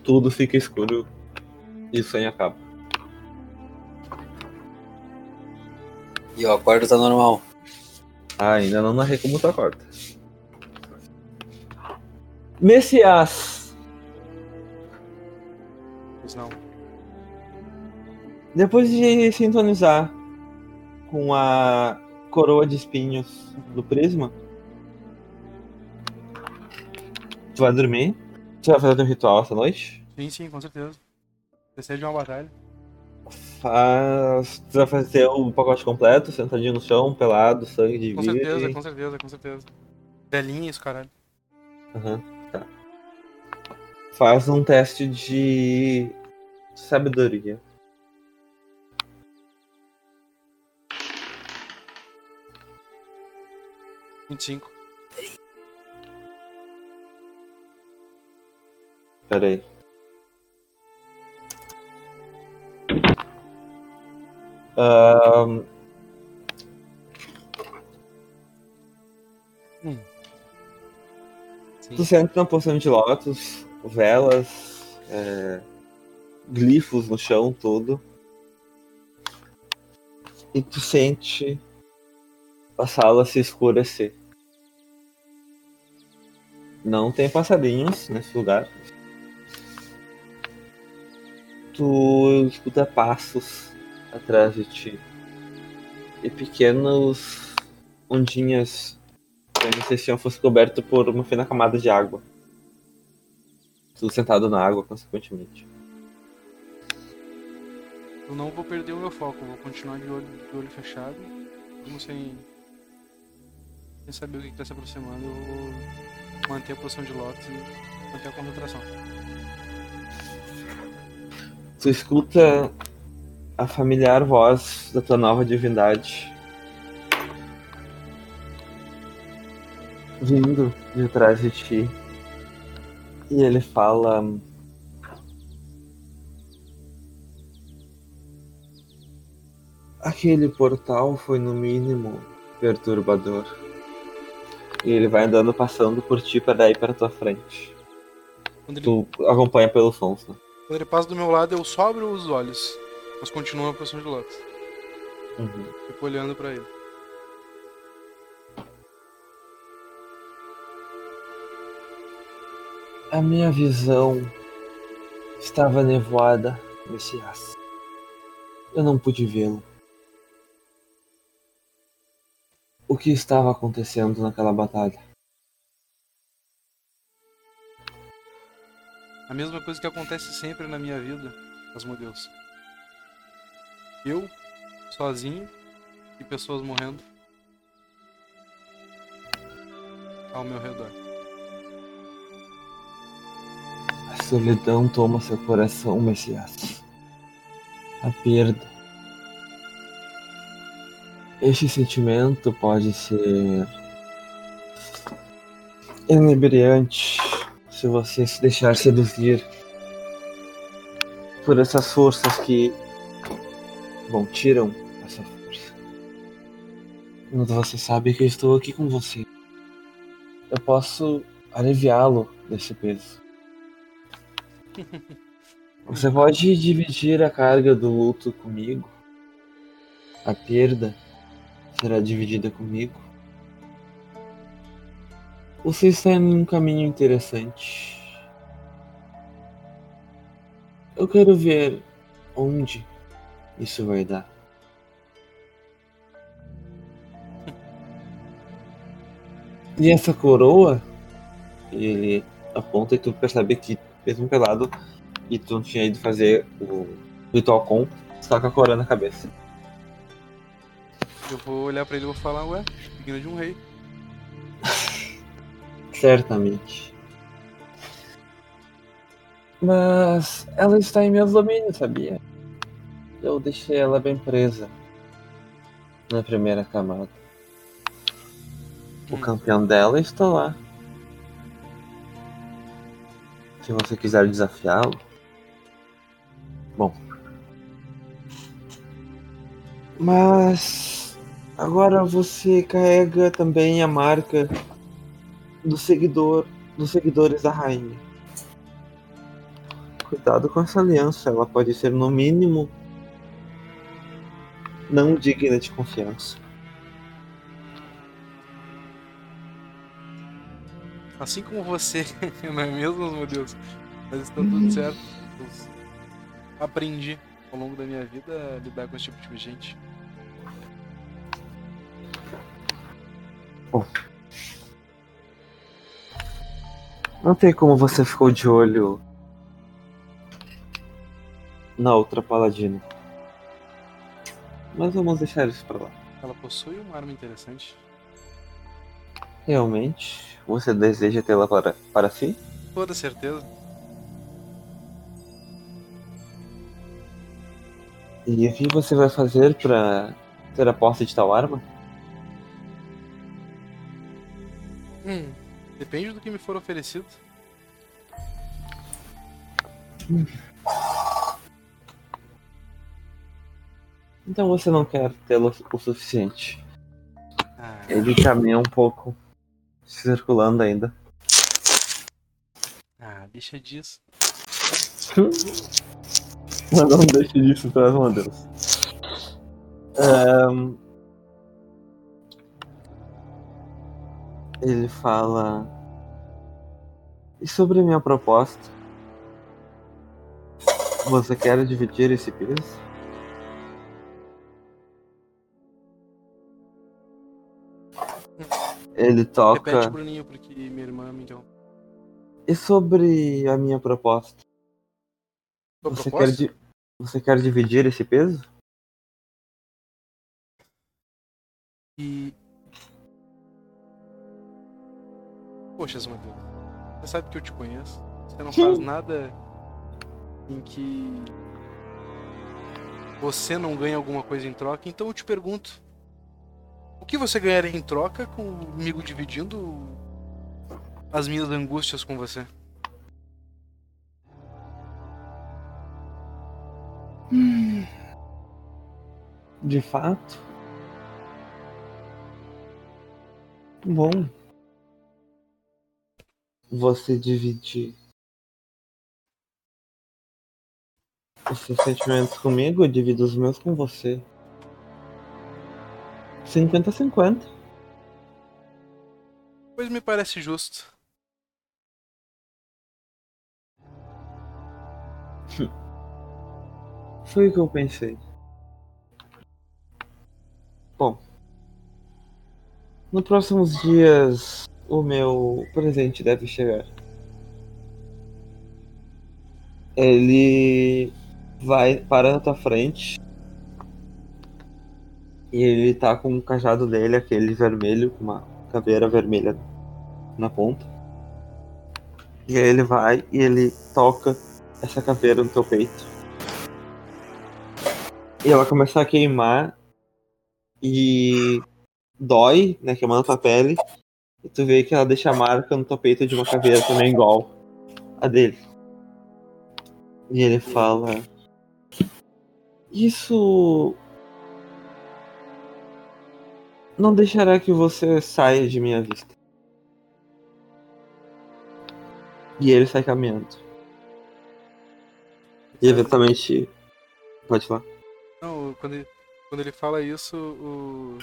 tudo fica escuro e o sonho acaba. E eu acordo tá normal. Ah, ainda não narrei como tu acorda. Messias, Pois não. depois de sintonizar com a coroa de espinhos do prisma, tu vai dormir? Tu vai fazer teu ritual essa noite? Sim, sim, com certeza. Desejo de uma batalha. Faz. Tu vai fazer o pacote completo, sentadinho no chão, pelado, sangue de Com certeza, com certeza, com certeza. Velhinha isso, caralho. Aham, tá. Faz um teste de sabedoria. Vinte e cinco. Pera aí. Ahn, tu sente uma poção de lótus, velas, é, glifos no chão todo. E tu sente a sala se escurecer. Não tem passarinhos nesse lugar. Tu escuta passos atrás de ti. E pequenos ondinhas como se esse fosse coberto por uma fina camada de água. Tudo sentado na água, consequentemente. Eu não vou perder o meu foco, vou continuar de olho, de olho fechado. Mesmo sem, sem saber o que está se aproximando, eu vou manter a posição de Lotus e manter a concentração. Tu escuta a familiar voz da tua nova divindade. Vindo de trás de ti. E ele fala. Aquele portal foi no mínimo perturbador. E ele vai andando passando por ti para daí para tua frente. Ele, Tu acompanha pelos sons, né? Quando ele passa do meu lado, eu só abro os olhos, mas continuo a posição de Lotus. Uhum. Fico olhando pra ele. A minha visão estava nevoada, Messias. Eu não pude vê-lo. O que estava acontecendo naquela batalha? A mesma coisa que acontece sempre na minha vida, Asmodeus. Eu, sozinho, e pessoas morrendo ao meu redor. A solidão toma seu coração, Messias. A perda. Este sentimento pode ser inebriante se você se deixar seduzir por essas forças que bom tiram essa força. Mas você sabe que eu estou aqui com você. Eu posso aliviá-lo desse peso. <laughs> Você pode dividir a carga do luto comigo. A perda será dividida comigo. Você está em um caminho interessante. Eu quero ver onde isso vai dar. E essa coroa, ele aponta e tu percebe que, mesmo pelado, e tu não tinha ido fazer o ritual com, está com a coroa na cabeça. Eu vou olhar pra ele e vou falar, ué, digno de um rei. Certamente. Mas ela está em meus domínios, sabia? Eu deixei ela bem presa na primeira camada. O Hum. campeão dela está lá. Se você quiser desafiá-lo. Bom. Mas agora você carrega também a marca do seguidor, dos seguidores da rainha. Cuidado com essa aliança, ela pode ser no mínimo não digna de confiança. Assim como você, <laughs> não é mesmo, meu Deus? Mas está tudo certo. Eu aprendi ao longo da minha vida a lidar com esse tipo de gente. Não tem como você ficou de olho na outra paladina. Mas vamos deixar isso pra lá. Ela possui uma arma interessante. Realmente, você deseja tê-la para, para si? Toda certeza. E o que você vai fazer pra ter a posse de tal arma? Hum, depende do que me for oferecido. Então você não quer tê-lo o suficiente. Ah, Ele caminha um pouco, circulando ainda. ah, deixa disso. Mas não deixe disso, pelo amor de Deus. Ahn, Ele fala. E sobre a minha proposta? Você quer dividir esse peso? Ele toca. Repete, Bruninho, porque minha irmã me deu. E sobre a minha proposta? Você quer, proposta? di- você quer dividir esse peso? E. Poxa, Matheus. Você sabe que eu te conheço. Você não faz nada em que você não ganha alguma coisa em troca. Então eu te pergunto: o que você ganharia em troca comigo dividindo as minhas angústias com você? De fato? Bom. Você dividir os seus sentimentos comigo, eu divido os meus com você. 50 a 50. Pois me parece justo. <laughs> Foi o que eu pensei. Bom. Nos próximos dias, o meu presente deve chegar. Ele vai para na tua frente. E ele tá com o cajado dele, aquele vermelho, com uma caveira vermelha na ponta. E aí ele vai e ele toca essa caveira no teu peito. E ela começa a queimar e dói, né? Queimando a tua pele. E tu vê que ela deixa a marca no peito de uma caveira também igual a dele. E ele fala. Isso. Não deixará que você saia de minha vista. E ele sai caminhando. E eventualmente. Pode falar. Não, quando ele, quando ele fala isso, o.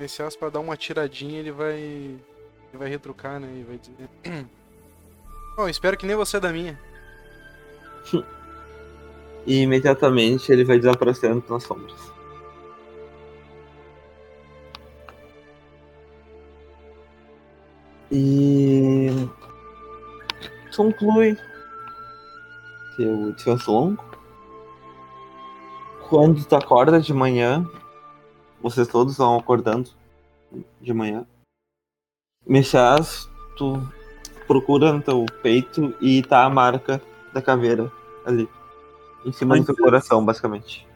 Esse aço pra dar uma tiradinha, ele vai. Ele vai retrucar, né? E vai dizer. <clears throat> Bom, espero que nem você da minha. <laughs> E imediatamente ele vai desaparecendo nas sombras. E conclui seu descanso longo. Quando tu acorda de manhã, vocês todos vão acordando de manhã. Mexas, tu procura no teu peito e tá a marca da caveira ali. Em cima do teu Antes- coração, basicamente.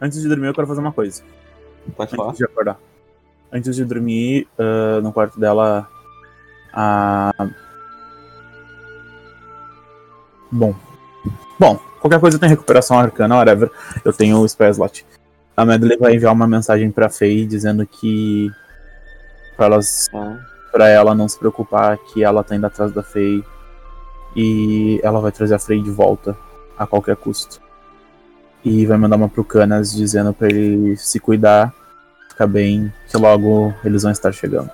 Antes de dormir, eu quero fazer uma coisa. Pode falar? Antes de acordar. Antes de dormir, ah, no quarto dela, a. Bom. Bom, qualquer coisa tem recuperação arcana, whatever. Eu tenho o spell slot. A Medley vai enviar uma mensagem pra Faye dizendo que. Pra, elas, Tá. pra ela não se preocupar, que ela tá indo atrás da Faye. E ela vai trazer a Faye de volta a qualquer custo. E vai mandar uma pro Canas dizendo pra ele se cuidar, ficar bem, que logo eles vão estar chegando.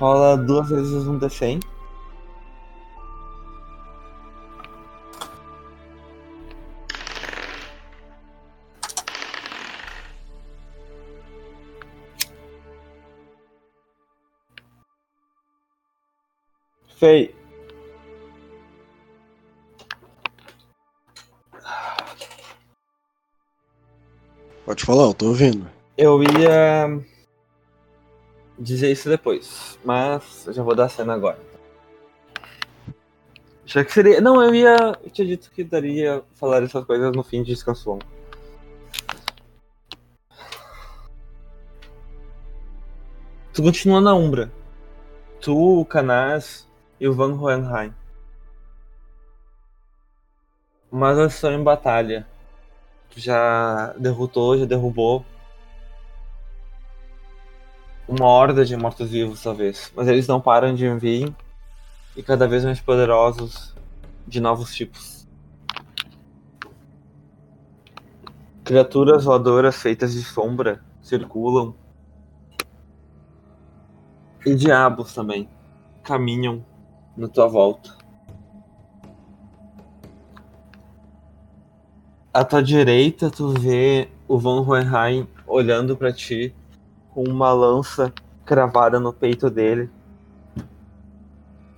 Rola duas vezes um D100. Fei. Pode falar, eu tô ouvindo. Eu ia dizer isso depois, mas eu já vou dar a cena agora. Já que seria. Não, eu ia. Eu tinha dito que daria falar essas coisas no fim de descanso longo. Tu continua na Umbra. Tu, o Canas e Van Hohenheim. Mas eles estão em batalha. Tu já derrotou, já derrubou uma horda de mortos-vivos, talvez. Mas eles não param de vir e cada vez mais poderosos de novos tipos. Criaturas voadoras feitas de sombra circulam. E diabos também caminham na tua volta. À tua direita, tu vê o Von Hohenheim olhando para ti com uma lança cravada no peito dele.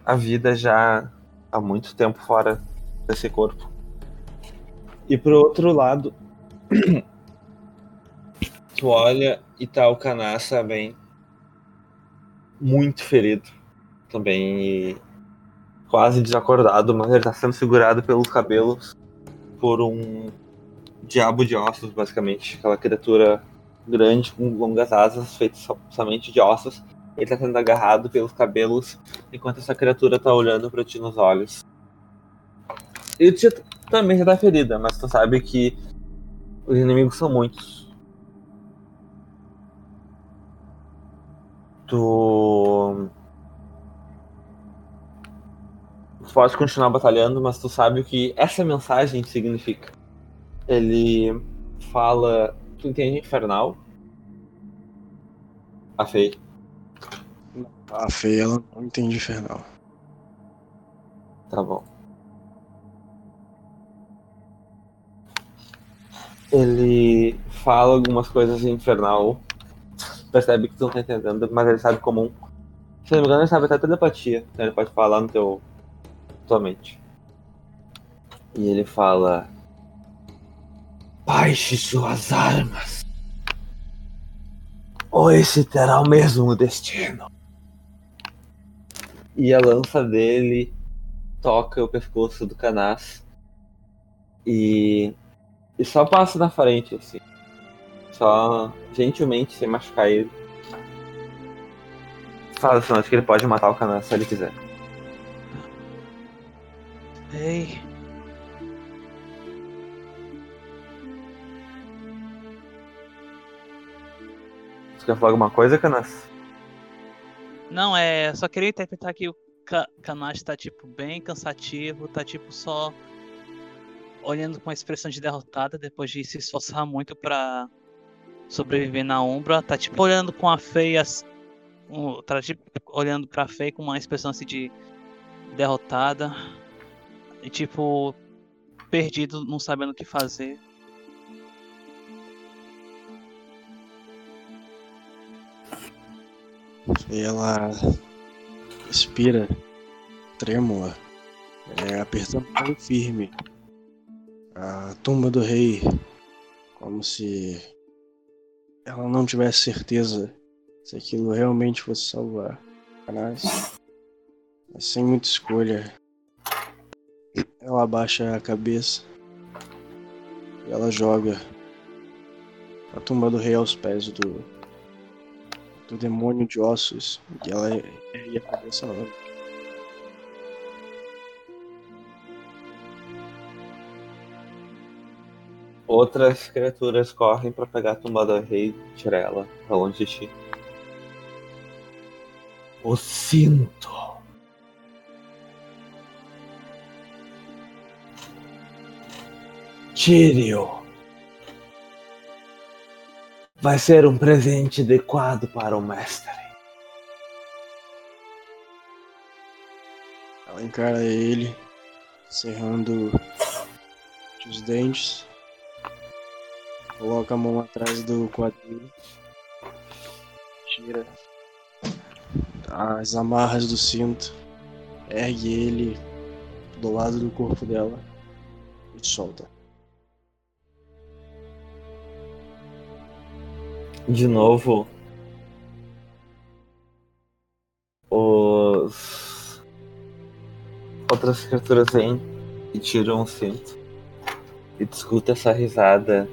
A vida já há muito tempo fora desse corpo. E pro outro lado, <clears throat> tu olha e tá o Canassa bem muito ferido também e quase desacordado, mas ele tá sendo segurado pelos cabelos por um diabo de ossos, basicamente, aquela criatura grande com longas asas feitas somente de ossos. Ele tá sendo agarrado pelos cabelos enquanto essa criatura tá olhando para ti nos olhos. E tu também já tá ferida, mas tu sabe que os inimigos são muitos. Tu. Tu pode continuar batalhando, mas tu sabe o que essa mensagem significa. Ele fala. Tu entende infernal? A Fei. A feia ela não entende infernal. Tá bom. Ele fala algumas coisas em infernal. Percebe que tu não tá entendendo, mas ele sabe comum. Se não me engano, ele sabe até telepatia. Então ele pode falar no teu. Tua mente. E ele fala. Baixe suas armas. Ou esse terá o mesmo destino. E a lança dele toca o pescoço do Canas. E. E só passa na frente, assim. Só gentilmente, sem machucar ele. Fala assim, acho que ele pode matar o Canas se ele quiser. Ei. Você quer falar alguma coisa, Canas? Não, é. Só queria interpretar que o Kanashi tá, tipo, bem cansativo, tá, tipo, só olhando com a expressão de derrotada depois de se esforçar muito pra sobreviver na Umbra. Tá, tipo, olhando com a feia. Tá, tipo, olhando pra feia com uma expressão assim de derrotada. E, tipo, perdido, não sabendo o que fazer. E ela respira trêmula, é, apertando bem firme a tumba do rei, como se ela não tivesse certeza se aquilo realmente fosse salvar. Mas sem muita escolha, ela abaixa a cabeça e ela joga a tumba do rei aos pés do, do demônio de ossos e ela ergue a cabeça novamente. Outras criaturas correm pra pegar a tumba do rei e tirar ela pra longe de ti. O cinto. Tire-o. Vai ser um presente adequado para o mestre. Ela encara ele, cerrando os dentes, coloca a mão atrás do quadril, tira as amarras do cinto, ergue ele do lado do corpo dela e solta. De novo, os outras criaturas vêm e tiram o cinto. E escuta essa risada.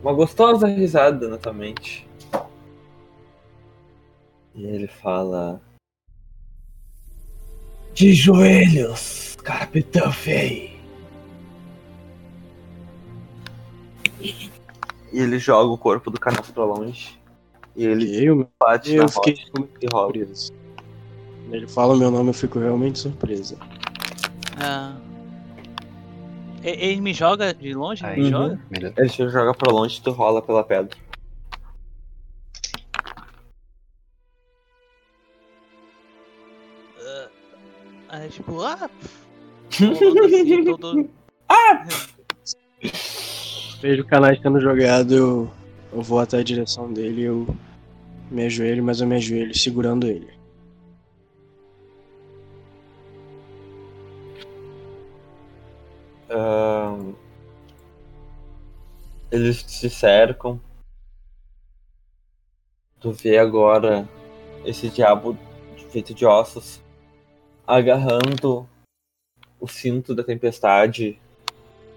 Uma gostosa risada na tua mente. E ele fala. De joelhos, Capitão Fei. Ele joga o corpo do Canas pra longe. E ele Eu, bate na eu fiquei rocha muito e rola. surpreso. Ele fala o meu nome, eu fico realmente surpreso. Ah. E- Ele me joga de longe? Aí. Me Uhum. joga? Ele te joga pra longe e tu rola pela pedra. Aí tipo, ah! <laughs> rolando assim, todo- <laughs> Vejo o canal sendo jogado, eu, eu vou até a direção dele, eu me ajoelho, mas eu me ajoelho segurando ele. Ahn, eles se cercam. Tu vê agora esse diabo feito de ossos agarrando o cinto da tempestade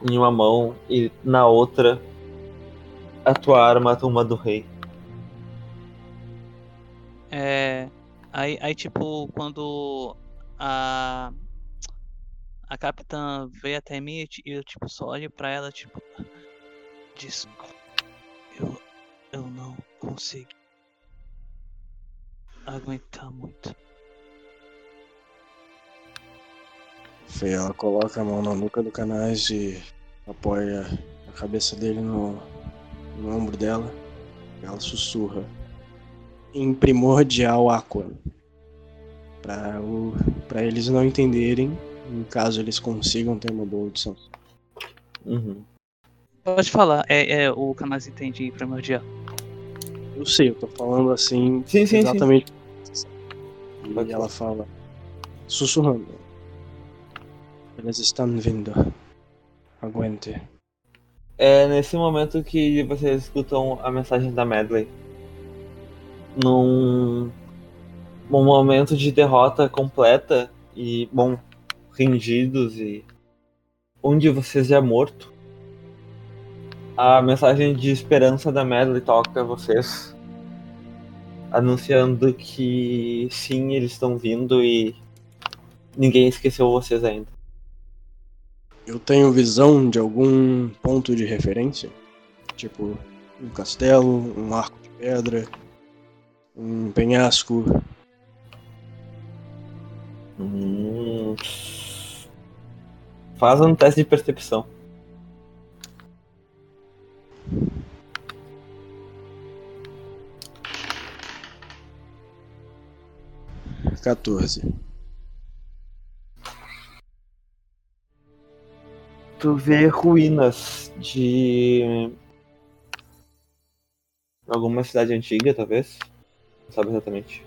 em uma mão e na outra a tua arma, a tumba do rei. É. Aí, aí tipo, quando a. A capitã veio até mim e eu, tipo, só olho pra ela, tipo. Desculpa. Eu. Eu não consegui. Aguentar muito. Fê, ela coloca a mão na nuca do canais e apoia a cabeça dele no, no ombro dela. Ela sussurra em primordial aqua. Pra eles não entenderem, em caso eles consigam ter uma boa audição. Uhum. Pode falar, é, é o Canais entende primordial. Eu sei, eu tô falando assim Sim, sim, sim. exatamente. E Pode ela fala, sussurrando. Eles estão vindo. Aguente. É nesse momento que vocês escutam a mensagem da Medley. Num, num momento de derrota completa e, bom, rendidos e um de vocês é morto. A mensagem de esperança da Medley toca vocês, anunciando que sim, eles estão vindo e ninguém esqueceu vocês ainda. Eu tenho visão de algum ponto de referência? Tipo, um castelo, um arco de pedra, um penhasco. Hum. Faz um teste de percepção. Quatorze. Tu vê ruínas de alguma cidade antiga, talvez. Não sabe exatamente.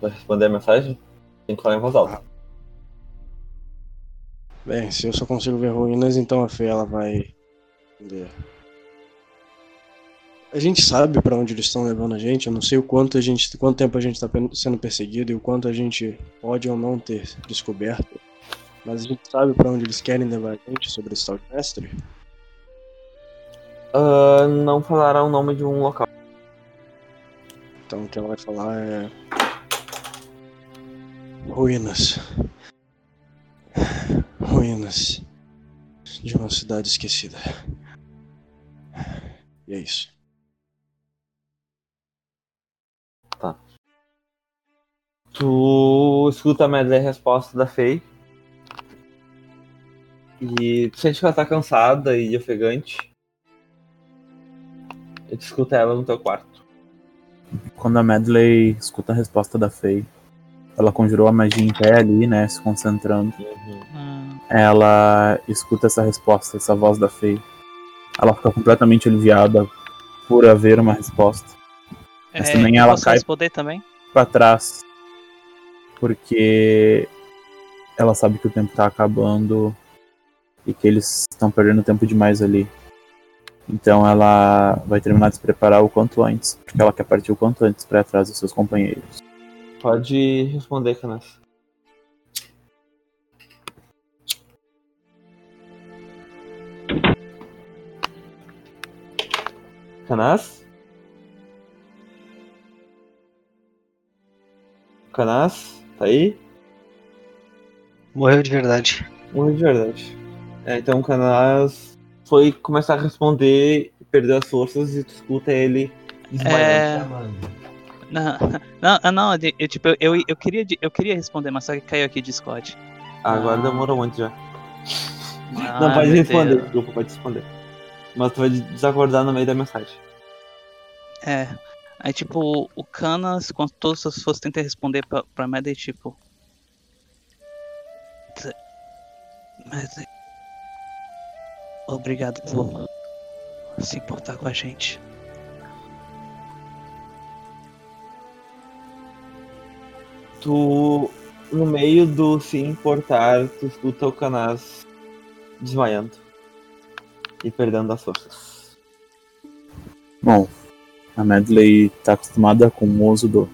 Vai responder a mensagem? Tem que falar em voz alta. Bem, se eu só consigo ver ruínas, então a Fê ela vai. entender. A gente sabe pra onde eles estão levando a gente. Eu não sei o quanto a gente, quanto tempo a gente tá pen- sendo perseguido e o quanto a gente pode ou não ter descoberto. Mas a gente sabe pra onde eles querem levar a gente sobre esse tal de mestre. Ah, não falará o nome de um local. Então o que ela vai falar é. Ruínas. Ruínas. De uma cidade esquecida. E é isso. Tu escuta a medley resposta da Faye. E tu sente que ela tá cansada e ofegante. E tu escuta ela no teu quarto. Quando a Medley escuta a resposta da Faye, ela conjurou a magia em pé ali, né? Se concentrando. Hum, Ela escuta essa resposta, essa voz da Faye. Ela fica completamente aliviada por haver uma resposta. Mas é, também eu ela cai- responder também? Pra trás. Porque ela sabe que o tempo tá acabando e que eles estão perdendo tempo demais ali. Então ela vai terminar de se preparar o quanto antes, porque ela quer partir o quanto antes ir atrás dos seus companheiros. Pode responder, Canas. Canas? Canas? Tá aí? Morreu de verdade. Morreu de verdade. É, então o Canas foi começar a responder, perdeu as forças e tu escuta ele É. desmaiando. <laughs> Não, não, ah, não eu, tipo, eu, eu, queria, eu queria responder, mas só que caiu aqui Discord. Ah, agora Ah. demorou muito já. Ah, Não, pode responder, Deus. desculpa, pode responder. Mas tu vai desacordar no meio da mensagem. É. Aí, tipo, o Canas, quando todas as pessoas tentam responder pra, pra Medley, tipo. "T- Medley. Obrigado por se importar com a gente. Tu, no meio do se importar, tu escuta o Canas desmaiando e perdendo as forças. Bom, a Medley tá acostumada com o uso do,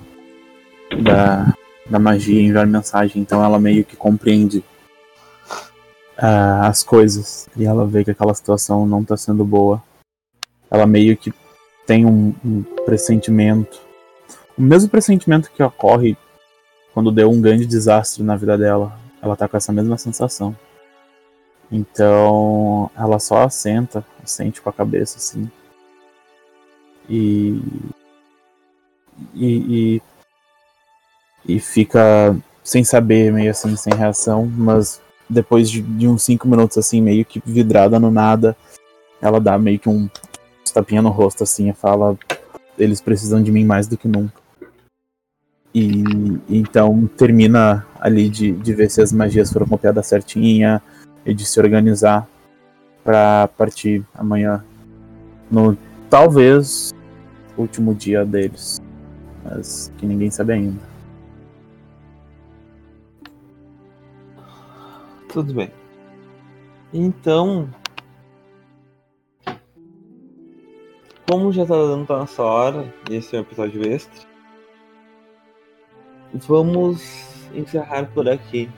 da, da magia enviar mensagem, então ela meio que compreende ah, as coisas e ela vê que aquela situação não tá sendo boa. Ela meio que tem um, um pressentimento, o mesmo pressentimento que ocorre quando deu um grande desastre na vida dela. Ela tá com essa mesma sensação. Então ela só assenta, assente com a cabeça assim e e, e e fica sem saber, meio assim, sem reação, mas depois de, de uns 5 minutos assim, meio que vidrada no nada, ela dá meio que um tapinha no rosto assim e fala eles precisam de mim mais do que nunca. E então termina ali de, de ver se as magias foram copiadas certinha e de se organizar para partir amanhã no talvez último dia deles, mas que ninguém sabe ainda. Tudo bem. Então. Como já tá dando a nossa hora, e esse é um episódio extra, vamos encerrar por aqui.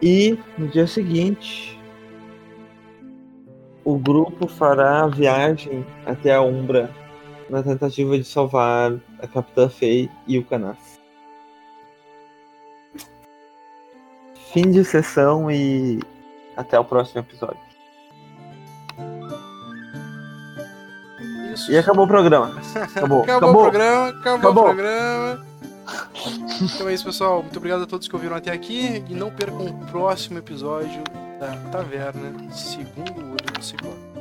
E no dia seguinte, o grupo fará a viagem até a Umbra na tentativa de salvar a Capitã Fei e o Canas. Fim de sessão e até o próximo episódio. Isso. E acabou o programa. Acabou. <laughs> Acabou, o programa, acabou, Acabou. o programa. Então é isso, pessoal. Muito obrigado a todos que ouviram até aqui. E não percam o próximo episódio da taverna, segundo o olho do cigano.